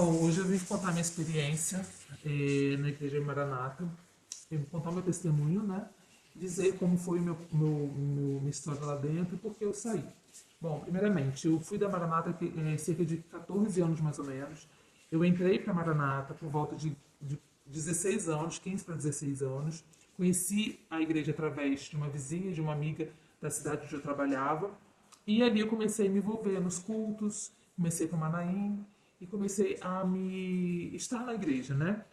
Bom, hoje eu vim contar minha experiência eh, na Igreja Maranata, vim contar meu testemunho, né? Dizer como foi meu, meu, meu, minha história lá dentro e por que eu saí. Bom, primeiramente, eu fui da Maranata eh, cerca de 14 anos mais ou menos. Eu entrei para Maranata por volta de, de 16 anos, 15 para 16 anos. Conheci a igreja através de uma vizinha, de uma amiga da cidade onde eu trabalhava. E ali eu comecei a me envolver nos cultos, comecei para Manaim, e comecei a me estar na igreja, né?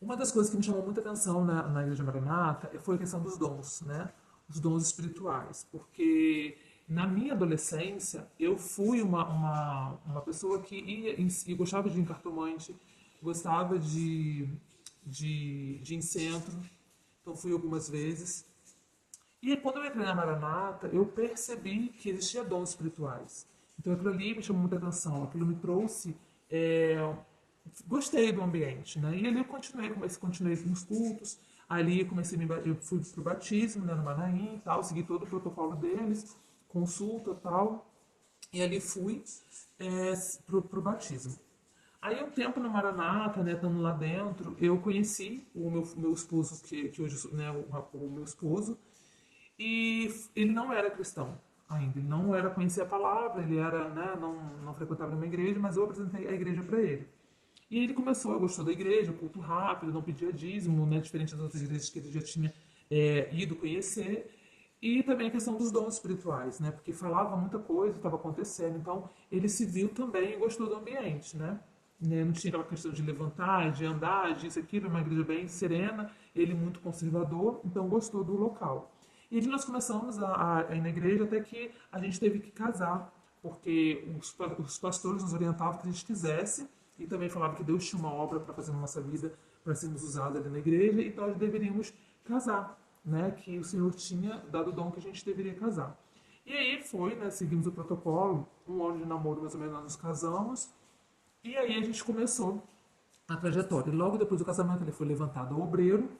Uma das coisas que me chamou muita atenção na, na igreja Maranata foi a questão dos dons, né? Os dons espirituais, porque na minha adolescência eu fui uma, uma, uma pessoa que ia e gostava de encartomante, gostava de, de, de incentro, então fui algumas vezes. E quando eu entrei na Maranata, eu percebi que existia dons espirituais. Então aquilo ali me chamou muita atenção, aquilo me trouxe. É, gostei do ambiente, né? E ali eu continuei, comecei, continuei nos cultos, ali eu comecei, eu fui pro batismo, né, no Manaim e tal, segui todo o protocolo deles, consulta tal, e ali fui é, pro, pro batismo. Aí um tempo no Maranata, né, estando lá dentro, eu conheci o meu, meu esposo, que, que hoje, né, o, o meu esposo, e ele não era cristão ainda. Ele não era conhecer a palavra, ele era, né, não, não frequentava nenhuma igreja, mas eu apresentei a igreja para ele. E ele começou, gostou da igreja, culto rápido, não pedia dízimo, né, diferente das outras igrejas que ele já tinha é, ido conhecer. E também a questão dos dons espirituais, né, porque falava muita coisa, estava acontecendo, então ele se viu também e gostou do ambiente, né. né não tinha aquela questão de levantar, de andar, disso, aquilo, uma igreja bem serena, ele muito conservador, então gostou do local. E nós começamos a, a, ir na igreja até que a gente teve que casar, porque os, os pastores nos orientavam que a gente quisesse, e também falavam que Deus tinha uma obra para fazer na nossa vida, para sermos usados ali na igreja, e nós deveríamos casar, né? que o Senhor tinha dado o dom que a gente deveria casar. E aí foi, né, seguimos o protocolo, um ano de namoro mais ou menos nós nos casamos, e aí a gente começou a trajetória. E logo depois do casamento ele foi levantado ao obreiro,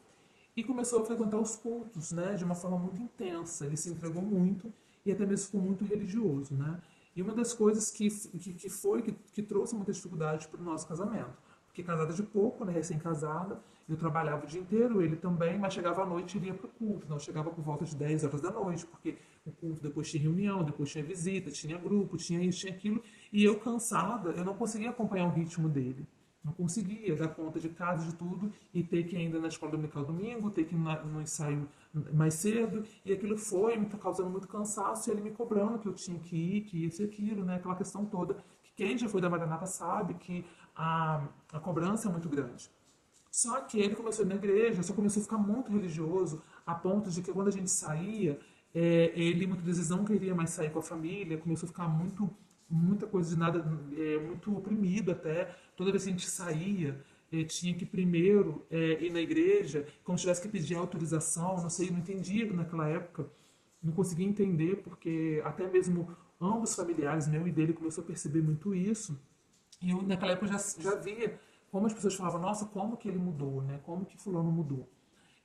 e começou a frequentar os cultos, né, de uma forma muito intensa. Ele se entregou muito e até mesmo ficou muito religioso, né? E uma das coisas que, que, que foi, que, que trouxe muita dificuldade para o nosso casamento. Porque casada de pouco, né, recém-casada, eu trabalhava o dia inteiro, ele também, mas chegava à noite e iria para o culto. Não chegava por volta de 10 horas da noite, porque o culto depois tinha reunião, depois tinha visita, tinha grupo, tinha isso, tinha aquilo. E eu cansada, eu não conseguia acompanhar o ritmo dele. Não conseguia dar conta de casa, de tudo, e ter que ir ainda na escola dominical domingo, ter que ir no ensaio mais cedo, e aquilo foi me causando muito cansaço, e ele me cobrando que eu tinha que ir, que isso e aquilo, né? aquela questão toda, que quem já foi da Maranata sabe que a, a cobrança é muito grande. Só que ele começou na igreja, só começou a ficar muito religioso, a ponto de que quando a gente saía, é, ele muitas vezes não queria mais sair com a família, começou a ficar muito muita coisa de nada, é, muito oprimido até. Toda vez que a gente saía, é, tinha que primeiro é, ir na igreja, como se tivesse que pedir autorização, não sei, não entendia naquela época, não conseguia entender, porque até mesmo ambos familiares, meu e dele, começou a perceber muito isso. E eu, naquela época, já, já via como as pessoas falavam, nossa, como que ele mudou, né? Como que fulano mudou.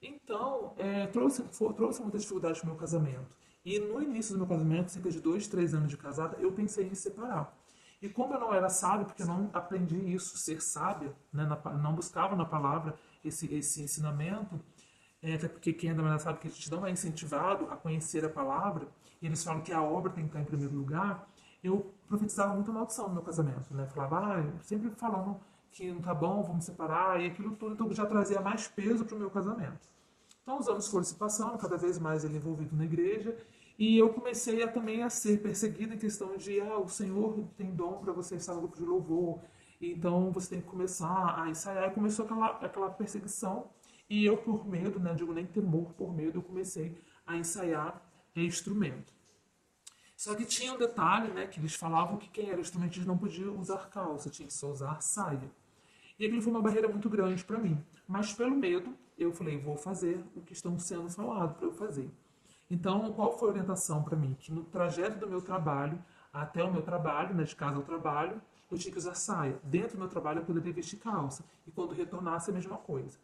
Então, é, trouxe, trouxe muita dificuldade para o meu casamento. E no início do meu casamento, cerca de dois, três anos de casada, eu pensei em separar. E como eu não era sábio, porque eu não aprendi isso, ser sábia, né, na, não buscava na palavra esse, esse ensinamento, é, até porque quem é da manhã sabe que a gente não é incentivado a conhecer a palavra, e eles falam que a obra tem que estar em primeiro lugar, eu profetizava muita maldição no meu casamento, né? Falava, ah, sempre falando que não tá bom, vamos separar, e aquilo tudo, então já trazia mais peso para o meu casamento. Então os anos foram se passando, cada vez mais ele envolvido na igreja, e eu comecei a, também a ser perseguida em questão de, ah, o Senhor tem dom para você estar no grupo de louvor, então você tem que começar a ensaiar. E começou aquela, aquela perseguição, e eu, por medo, né, digo nem temor, por medo, eu comecei a ensaiar instrumento. Só que tinha um detalhe, né, que eles falavam que quem era instrumentista não podia usar calça, tinha que só usar saia. E aquilo foi uma barreira muito grande para mim. Mas pelo medo, eu falei, vou fazer o que estão sendo falado para eu fazer. Então, qual foi a orientação para mim? Que no trajeto do meu trabalho, até o meu trabalho, né, de casa ao trabalho, eu tinha que usar saia. Dentro do meu trabalho eu poderia vestir calça. E quando retornasse, a mesma coisa.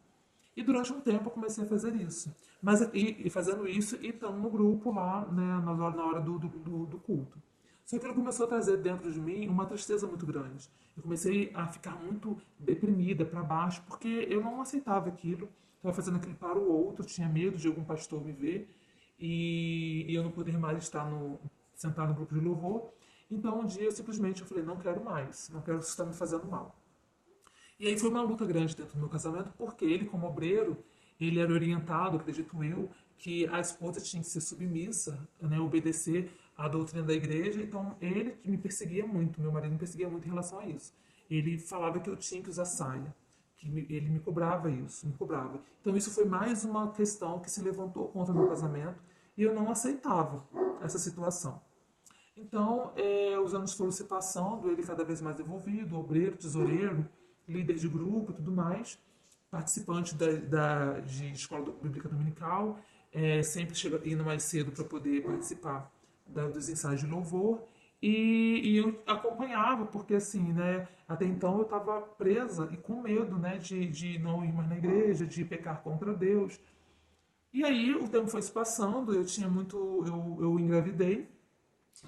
E durante um tempo eu comecei a fazer isso. Mas, e, e fazendo isso, e estando no grupo lá, né, na hora, na hora do, do, do culto. Só que ele começou a trazer dentro de mim uma tristeza muito grande. Eu comecei a ficar muito deprimida, para baixo, porque eu não aceitava aquilo. Estava fazendo aquilo para o outro, tinha medo de algum pastor me ver e, e eu não poder mais estar no, sentar no grupo de louvor. Então um dia eu simplesmente eu falei, não quero mais, não quero isso estar me fazendo mal. E aí foi uma luta grande dentro do meu casamento, porque ele, como obreiro, ele era orientado, acredito eu, que a esposa tinha que ser submissa, né, obedecer à doutrina da igreja. Então ele me perseguia muito, meu marido me perseguia muito em relação a isso. Ele falava que eu tinha que usar saia, que ele me cobrava isso, me cobrava. Então isso foi mais uma questão que se levantou contra o meu casamento e eu não aceitava essa situação. Então, é, os anos foram se passando, ele cada vez mais envolvido, obreiro, tesoureiro, líder de grupo tudo mais, participante da, da, de escola bíblica dominical, é, sempre chega, indo mais cedo para poder participar da, dos ensaios de louvor. E, e, eu acompanhava, porque assim, né, até então eu estava presa e com medo né, de, de não ir mais na igreja, de pecar contra Deus. E aí o tempo foi se passando, eu tinha muito. Eu, eu engravidei.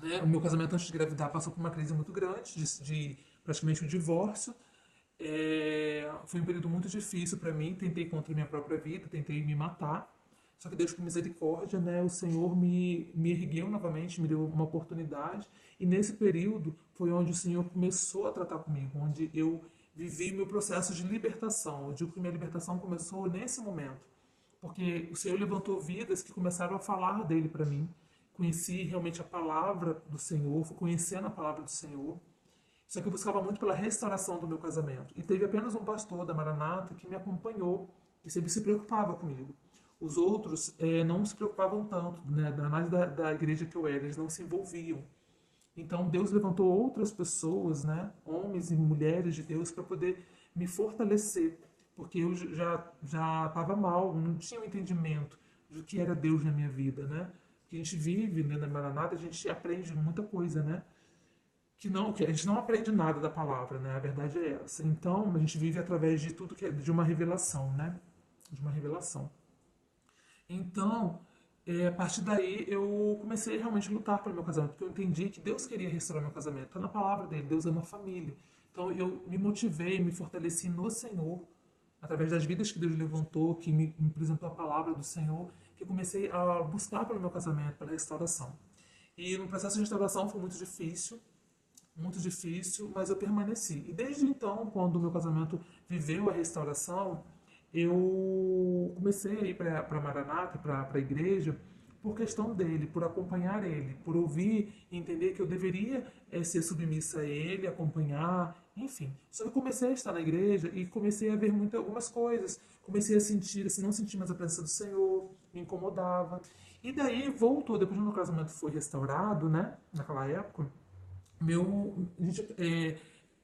Né? O meu casamento antes de engravidar passou por uma crise muito grande, de, de praticamente um divórcio. É, foi um período muito difícil para mim. Tentei contra a minha própria vida, tentei me matar. Só que Deus, com misericórdia, né, o Senhor me, me ergueu novamente, me deu uma oportunidade. E nesse período foi onde o Senhor começou a tratar comigo, onde eu vivi meu processo de libertação. Eu digo que minha libertação começou nesse momento porque o Senhor levantou vidas que começaram a falar dele para mim. Conheci realmente a palavra do Senhor, fui conhecendo a palavra do Senhor. Só que eu buscava muito pela restauração do meu casamento. E teve apenas um pastor da Maranata que me acompanhou, que sempre se preocupava comigo. Os outros é, não se preocupavam tanto, né, mais da, da igreja que eu era, eles não se envolviam. Então Deus levantou outras pessoas, né, homens e mulheres de Deus, para poder me fortalecer porque eu já já estava mal, não tinha um entendimento do que era Deus na minha vida, né? Que a gente vive né, na Maranata, a gente aprende muita coisa, né? Que não, que a gente não aprende nada da palavra, né? A verdade é essa. Então, a gente vive através de tudo que é de uma revelação, né? De uma revelação. Então, é, a partir daí eu comecei realmente a lutar pelo meu casamento, porque eu entendi que Deus queria restaurar meu casamento. Está na palavra dele, Deus ama a família. Então eu me motivei, me fortaleci no Senhor através das vidas que Deus levantou, que me, me apresentou a palavra do Senhor, que comecei a buscar pelo meu casamento, pela restauração. E no processo de restauração foi muito difícil, muito difícil, mas eu permaneci. E desde então, quando o meu casamento viveu a restauração, eu comecei a ir para Maranata, para a igreja, por questão dele, por acompanhar ele, por ouvir e entender que eu deveria é, ser submissa a ele, acompanhar, enfim. Só que eu comecei a estar na igreja e comecei a ver muitas algumas coisas. Comecei a sentir, assim, não sentir mais a presença do Senhor, me incomodava. E daí voltou, depois que meu casamento foi restaurado, né, naquela época, meu, gente, é,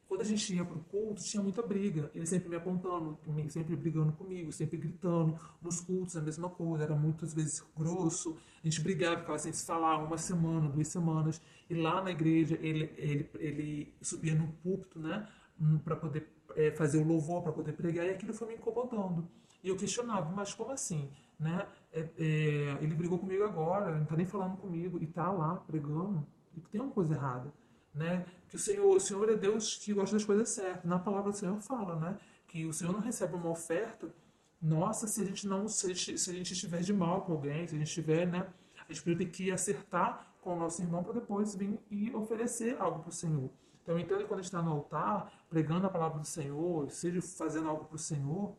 quando a gente ia pro culto, tinha muita briga. Ele sempre me apontando, sempre brigando comigo, sempre gritando. Nos cultos, a mesma coisa, era muitas vezes grosso. A gente brigava, ficava sem se falar uma semana, duas semanas. E lá na igreja, ele, ele, ele subia no púlpito, né, hum, para poder é, fazer o louvor, para poder pregar, e aquilo foi me incomodando. E eu questionava, mas como assim? Né? É, é, ele brigou comigo agora, não está nem falando comigo, e está lá pregando. E tem uma coisa errada né? Que o Senhor, o Senhor é Deus que gosta das coisas certas. Na palavra do Senhor fala, né? Que o Senhor não recebe uma oferta nossa se a gente não se se a gente estiver de mal com alguém, se a gente estiver, né? A gente tem que acertar com o nosso irmão para depois vir e oferecer algo para o Senhor. Então, que quando a gente está no altar, pregando a palavra do Senhor, seja fazendo algo para o Senhor,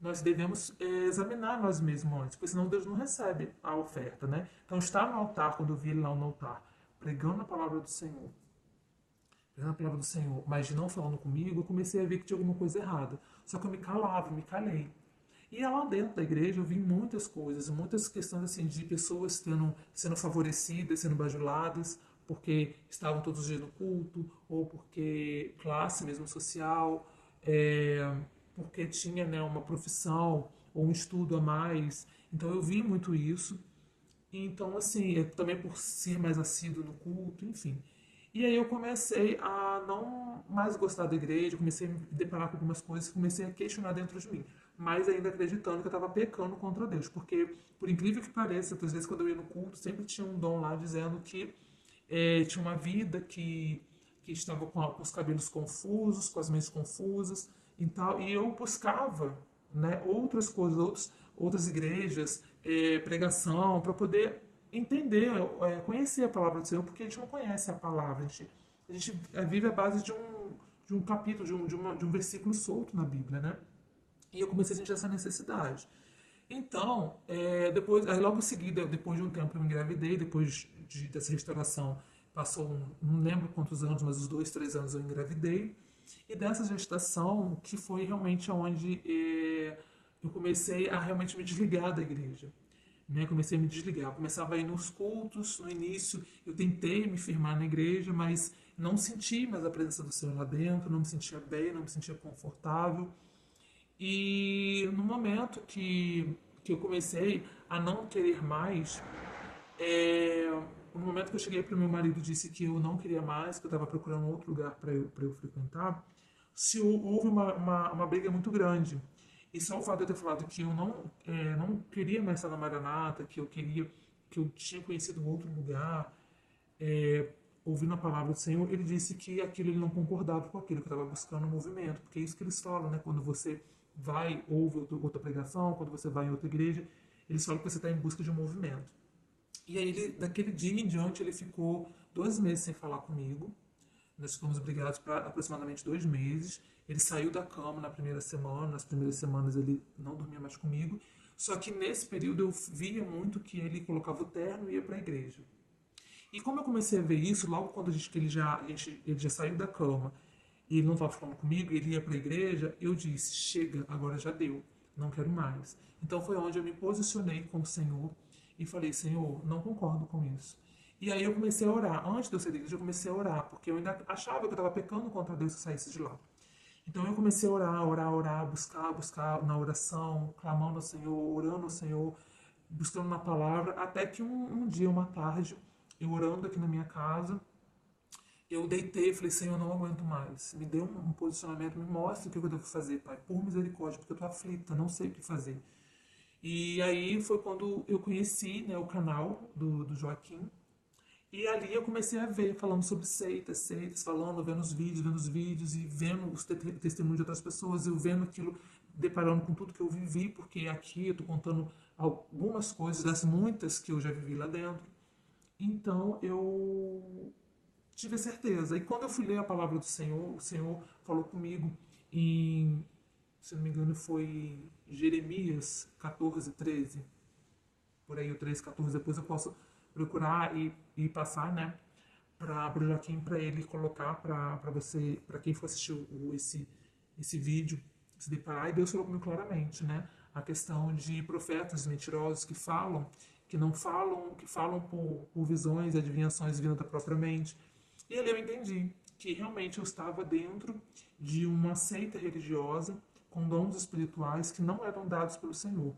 nós devemos é, examinar nós mesmos antes, porque senão Deus não recebe a oferta, né? Então, estar no altar, quando eu vi ele lá no altar, pregando a palavra do Senhor, pregando a palavra do Senhor, mas de não falando comigo, eu comecei a ver que tinha alguma coisa errada. Só que eu me calava, me calei. E lá dentro da igreja eu vi muitas coisas, muitas questões assim de pessoas tendo, sendo favorecidas, sendo bajuladas, porque estavam todos os dias no culto, ou porque classe mesmo social, é, porque tinha né, uma profissão ou um estudo a mais. Então eu vi muito isso. Então, assim, também por ser mais assíduo no culto, enfim. E aí eu comecei a não mais gostar da igreja, comecei a me deparar com algumas coisas, comecei a questionar dentro de mim, mas ainda acreditando que eu estava pecando contra Deus, porque por incrível que pareça, às vezes quando eu ia no culto, sempre tinha um dom lá dizendo que é, tinha uma vida que, que estava com, com, os cabelos confusos, com as mãos confusas e tal, e eu buscava né, outras coisas, outros, outras igrejas, é, pregação, para poder entender, é, conhecer a palavra do Senhor, porque a gente não conhece a palavra, a gente, a gente vive a base de um, de um capítulo, de um, de, uma, de um versículo solto na Bíblia, né? E eu comecei a sentir essa necessidade. Então, é, depois, aí logo em seguida, depois de um tempo eu engravidei, depois de, dessa restauração, passou, um, não lembro quantos anos, mas uns dois, três anos eu engravidei. E dessa gestação, que foi realmente onde é, eu comecei a realmente me desligar da igreja. Né? Comecei a me desligar. Eu começava a ir nos cultos, no início eu tentei me firmar na igreja, mas não senti mais a presença do Senhor lá dentro, não me sentia bem, não me sentia confortável. E no momento que, que eu comecei a não querer mais, é, no momento que eu cheguei para o meu marido disse que eu não queria mais, que eu estava procurando outro lugar para eu, eu frequentar, se houve uma, uma, uma, briga muito grande. E só o fato de eu ter falado que eu não, é, não queria mais estar na Maranata, que eu queria, que eu tinha conhecido outro lugar, é, ouvindo a palavra do Senhor, ele disse que aquilo ele não concordava com aquilo, que estava buscando um movimento, porque é isso que eles falam, né? Quando você vai, ouve outra pregação, quando você vai em outra igreja, eles falam que você está em busca de um movimento. E aí, ele, daquele dia em diante, ele ficou dois meses sem falar comigo. Nós ficamos brigados por aproximadamente dois meses. Ele saiu da cama na primeira semana, nas primeiras semanas ele não dormia mais comigo. Só que nesse período eu via muito que ele colocava o terno e ia para a igreja. E como eu comecei a ver isso, logo quando a gente, ele, já, ele já saiu da cama e ele não estava falando comigo, ele ia para a igreja, eu disse: chega, agora já deu, não quero mais. Então foi onde eu me posicionei com o Senhor e falei: Senhor, não concordo com isso. E aí eu comecei a orar. Antes de eu sair da igreja, eu comecei a orar, porque eu ainda achava que eu estava pecando contra Deus se eu saísse de lá. Então eu comecei a orar, orar, orar, buscar, buscar na oração, clamando ao Senhor, orando ao Senhor, buscando na palavra, até que um, um dia, uma tarde, eu orando aqui na minha casa, eu deitei e falei, Senhor, eu não aguento mais. Me dê um, um, posicionamento, me mostre o que eu devo fazer, Pai, por misericórdia, porque eu estou aflita, não sei o que fazer. E aí foi quando eu conheci né, o canal do, do Joaquim, e ali eu comecei a ver, falando sobre seitas, seitas, falando, vendo os vídeos, vendo os vídeos e vendo os te testemunhos de outras pessoas, eu vendo aquilo, deparando com tudo que eu vivi, porque aqui eu estou contando algumas coisas das muitas que eu já vivi lá dentro. Então eu tive certeza. E quando eu fui ler a palavra do Senhor, o Senhor falou comigo em, se não me engano, foi Jeremias 14, 13. Por aí o 13, 14. Depois eu posso procurar e, e passar, né? Para o Joaquim, para ele colocar para você, para quem for assistir o, esse, esse vídeo, se deparar. E Deus falou comigo claramente, né? A questão de profetas mentirosos que falam, que não falam, que falam por, por visões adivinhações vindo da própria mente e ali eu entendi que realmente eu estava dentro de uma seita religiosa com dons espirituais que não eram dados pelo Senhor.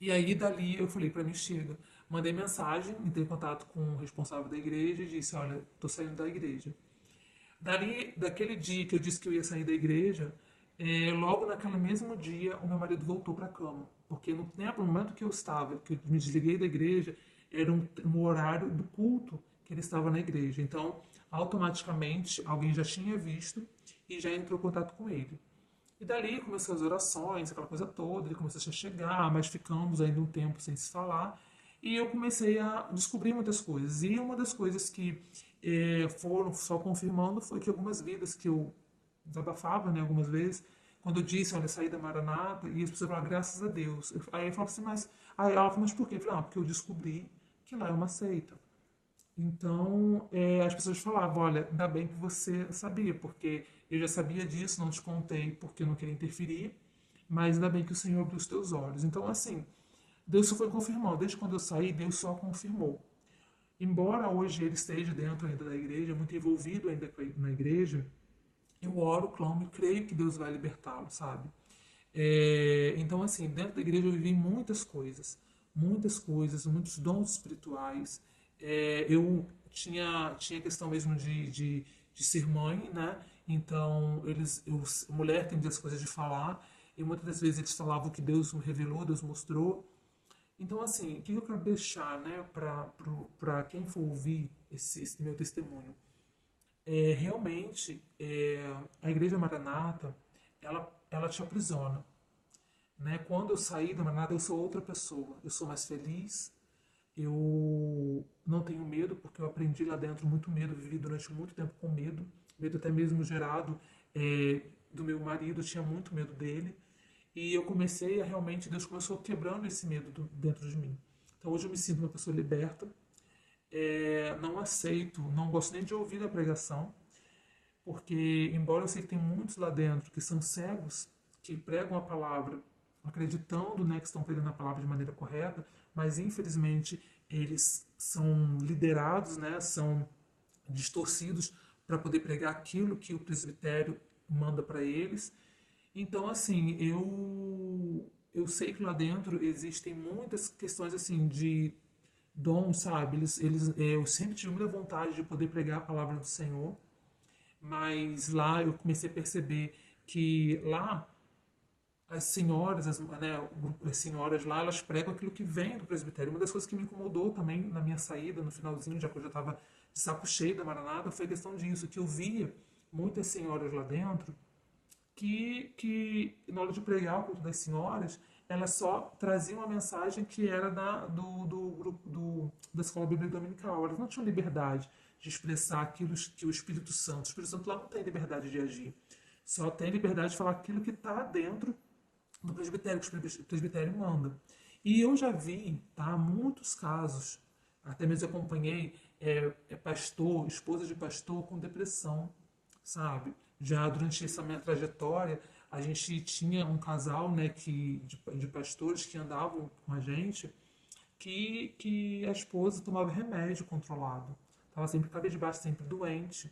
E aí dali eu falei para mim chega, mandei mensagem, entrei em contato com o responsável da igreja e disse, olha, estou saindo da igreja. Dali, daquele dia que eu disse que eu ia sair da igreja, é, logo naquele mesmo dia o meu marido voltou para a cama, porque no tempo, no momento que eu estava, que eu me desliguei da igreja, era um, um horário do culto que ele estava na igreja. Então, automaticamente, alguém já tinha visto e já entrou em contato com ele. E dali começou as orações, aquela coisa toda, ele começou a chegar, mas ficamos ainda um tempo sem se falar. E eu comecei a descobrir muitas coisas. E uma das coisas que eh, foram só confirmando foi que algumas vidas que eu desabafava, né, algumas vezes, quando eu disse, olha, saí da Maranata, e as pessoas falaram, graças a Deus. Aí eu falava assim, mas... Aí ela falou, mas por quê? Eu falei, ah, porque eu descobri que lá é uma seita. Então, é, as pessoas falavam, olha, ainda bem que você sabia, porque eu já sabia disso, não te contei porque eu não queria interferir, mas ainda bem que o Senhor abriu os teus olhos. Então, assim, Deus só foi confirmando. Desde quando eu saí, Deus só confirmou. Embora hoje ele esteja dentro ainda da igreja, muito envolvido ainda na igreja, eu oro, clamo e creio que Deus vai libertá-lo, sabe? É, então, assim, dentro da igreja eu vivi muitas coisas, muitas coisas, muitos dons espirituais, é, eu tinha tinha questão mesmo de, de, de, ser mãe, né? Então, eles, eu, mulher tem as coisas de falar, e muitas das vezes eles falavam que Deus revelou, Deus mostrou. Então, assim, o que eu quero deixar né, para quem for ouvir esse, esse meu testemunho? É, realmente, é, a Igreja Maranata, ela, ela te aprisiona. Né? Quando eu saí da Maranata, eu sou outra pessoa. Eu sou mais feliz, eu não tenho medo, porque eu aprendi lá dentro muito medo, vivi durante muito tempo com medo, medo até mesmo gerado é, do meu marido, tinha muito medo dele. E eu comecei a realmente, Deus começou quebrando esse medo do, dentro de mim. Então hoje eu me sinto uma pessoa liberta. É, não aceito, não gosto nem de ouvir a pregação, porque, embora eu sei que tem muitos lá dentro que são cegos, que pregam a palavra acreditando né, que estão pregando a palavra de maneira correta, mas infelizmente eles são liderados, né, são distorcidos para poder pregar aquilo que o presbitério manda para eles. Então, assim, eu eu sei que lá dentro existem muitas questões assim de dom, sabe? Eles, eles, eu sempre tive muita vontade de poder pregar a palavra do Senhor, mas lá eu comecei a perceber que lá as senhoras, as, né, as senhoras lá, elas pregam aquilo que vem do presbitério. Uma das coisas que me incomodou também na minha saída, no finalzinho, já que eu já estava de saco cheio da Maranata, foi a questão disso, que eu via muitas senhoras lá dentro que, que na hora de pregar o culto das senhoras, elas só traziam uma mensagem que era da, do, do grupo do, da escola bíblica dominical. Elas não tinham liberdade de expressar aquilo que o Espírito Santo, o Espírito Santo lá não tem liberdade de agir. Só tem liberdade de falar aquilo que está dentro do presbitério, que o presbitério manda. E eu já vi, tá, muitos casos, até mesmo acompanhei é, é pastor, esposa de pastor com depressão, sabe? Já durante essa minha trajetória, a gente tinha um casal, né, que, de, de pastores que andavam com a gente, que, que a esposa tomava remédio controlado. Estava sempre cabisbaixo, sempre doente,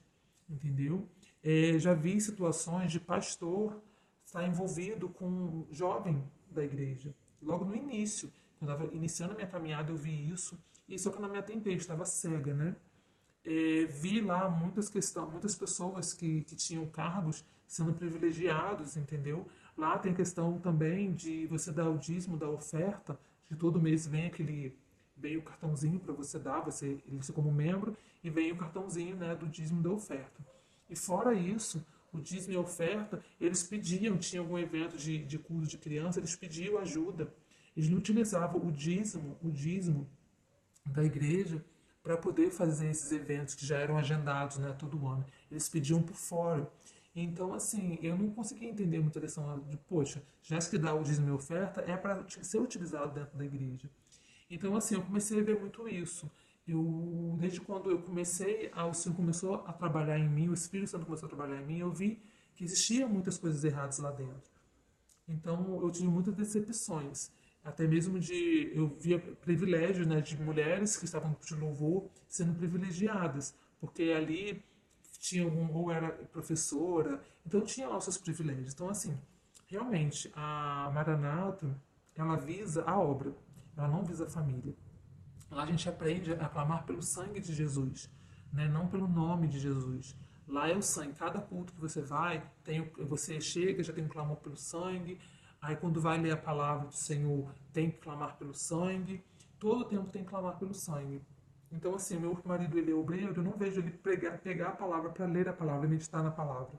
entendeu? É, já vi situações de pastor estar envolvido com um jovem da igreja. Logo no início, quando eu estava iniciando a minha caminhada, eu vi isso. E só que na minha tempestade estava cega, né? É, vi lá muitas questões, muitas pessoas que, que tinham cargos sendo privilegiados, entendeu? Lá tem questão também de você dar o dízimo da oferta, de todo mês vem aquele vem o cartãozinho para você dar, você, você como membro, e vem o cartãozinho né, do dízimo da oferta. E fora isso, o dízimo e a oferta, eles pediam, tinha algum evento de, de curso de criança, eles pediam ajuda. Eles não utilizavam o dízimo, o dízimo da igreja para poder fazer esses eventos que já eram agendados né, todo ano. Eles pediam por fora. Então, assim, eu não conseguia entender muita questão de, poxa, já que dá o dízimo e oferta, é para ser utilizado dentro da igreja. Então, assim, eu comecei a ver muito isso. Eu, desde quando eu comecei, a, o Senhor começou a trabalhar em mim, o Espírito Santo começou a trabalhar em mim, eu vi que existiam muitas coisas erradas lá dentro. Então eu tive muitas decepções, até mesmo de eu via privilégios né, de mulheres que estavam de louvor sendo privilegiadas, porque ali tinha algum ou era professora, então tinha lá os seus privilégios. Então assim, realmente a Maranata ela visa a obra, ela não visa a família. Lá a gente aprende a clamar pelo sangue de Jesus, né? não pelo nome de Jesus. Lá é o sangue. Cada culto que você vai, tem, você chega, já tem um clamor pelo sangue. Aí quando vai ler a palavra do Senhor, tem que clamar pelo sangue. Todo o tempo tem que clamar pelo sangue. Então, assim, meu marido ele é obreiro, eu não vejo ele pregar, pegar a palavra para ler a palavra, meditar na palavra.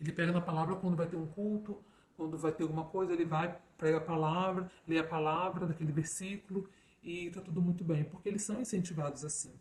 Ele pega na palavra quando vai ter um culto, quando vai ter alguma coisa, ele vai, prega a palavra, lê a palavra daquele versículo e está tudo muito bem, porque eles são incentivados assim.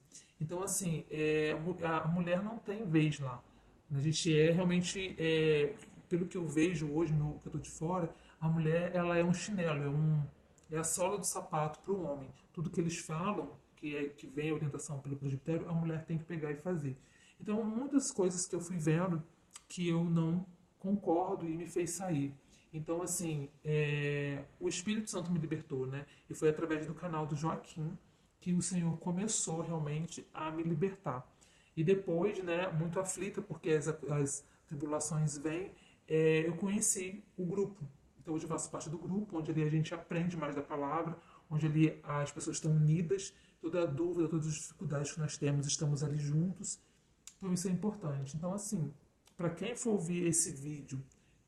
Então, assim, é, a mulher não tem vez lá. A gente é realmente, é, pelo que eu vejo hoje, no que eu estou de fora, a mulher ela é um chinelo, é, um, é a sola do sapato para o homem. Tudo que eles falam, que, é, que vem a orientação pelo presbitério, a mulher tem que pegar e fazer. Então, muitas coisas que eu fui vendo que eu não concordo e me fez sair. Então, assim, é, o Espírito Santo me libertou, né? E foi através do canal do Joaquim que o Senhor começou realmente a me libertar. E depois, né, muito aflita, porque as, as tribulações vêm, é, eu conheci o grupo. Então, hoje eu faço parte do grupo, onde ali a gente aprende mais da palavra, onde ali as pessoas estão unidas, toda a dúvida, todas as dificuldades que nós temos, estamos ali juntos. Então, isso é importante. Então, assim, para quem for ouvir esse vídeo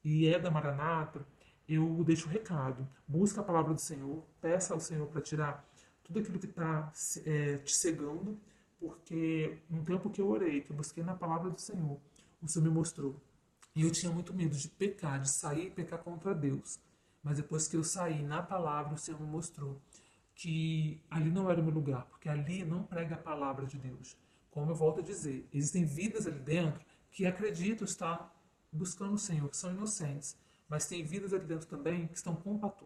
e é da Maranata, eu deixo o recado. Busca a palavra do Senhor, peça ao Senhor para tirar tudo aquilo que está é, te cegando, porque no tempo que eu orei, que eu busquei na palavra do Senhor, o Senhor me mostrou. E eu tinha muito medo de pecar, de sair e pecar contra Deus. Mas depois que eu saí na palavra, o Senhor me mostrou que ali não era o meu lugar, porque ali não prega a palavra de Deus. Como eu volto a dizer, existem vidas ali dentro que acreditam estar buscando o Senhor, que são inocentes, mas tem vidas ali dentro também que estão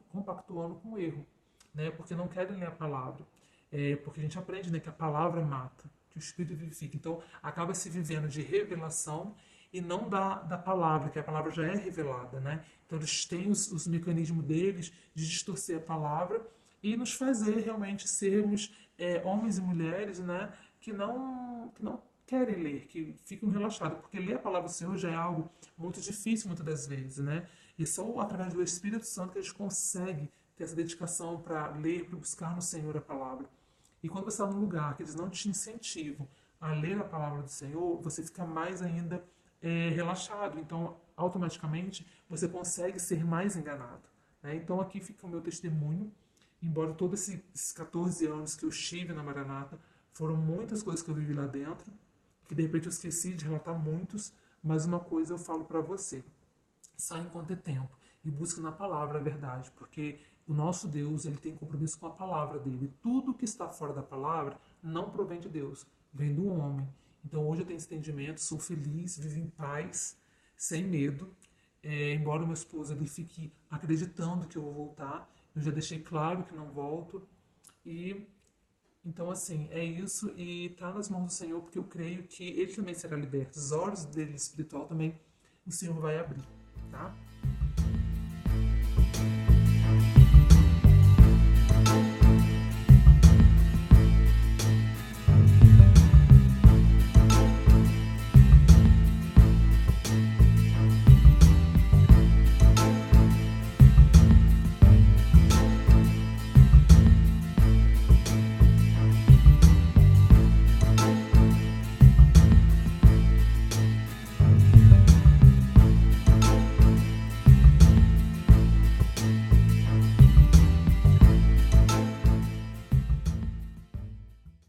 compactuando com o erro, né? porque não querem ler a palavra. É, porque a gente aprende né, que a palavra mata, que o Espírito vivifica. Então, acaba se vivendo de revelação e não da, da palavra, que a palavra já é revelada. Né? Então, eles têm os, os mecanismos deles de distorcer a palavra e nos fazer realmente sermos é, homens e mulheres né, que, não, que não querem ler, que ficam relaxados, porque ler a palavra do Senhor já é algo muito difícil muitas das vezes, né? E só através do Espírito Santo que a gente consegue ter essa dedicação para ler, para buscar no Senhor a palavra. E quando você está num lugar que eles não te incentivam a ler a palavra do Senhor, você fica mais ainda é, relaxado. Então, automaticamente, você consegue ser mais enganado. Né? Então, aqui fica o meu testemunho embora todos esses 14 anos que eu estive na Maranata, foram muitas coisas que eu vivi lá dentro, que de repente eu esqueci de relatar muitos, mas uma coisa eu falo para você: sai enquanto é tempo e busque na palavra a verdade, porque o nosso Deus ele tem compromisso com a palavra dele. Tudo que está fora da palavra não provém de Deus, vem do homem. Então hoje eu tenho esse entendimento, sou feliz, vivo em paz, sem medo. É, embora meu esposo ele fique acreditando que eu vou voltar, eu já deixei claro que não volto. E então, assim, é isso. E tá nas mãos do Senhor, porque eu creio que ele também será liberto. Os olhos dele espiritual também o Senhor vai abrir, tá?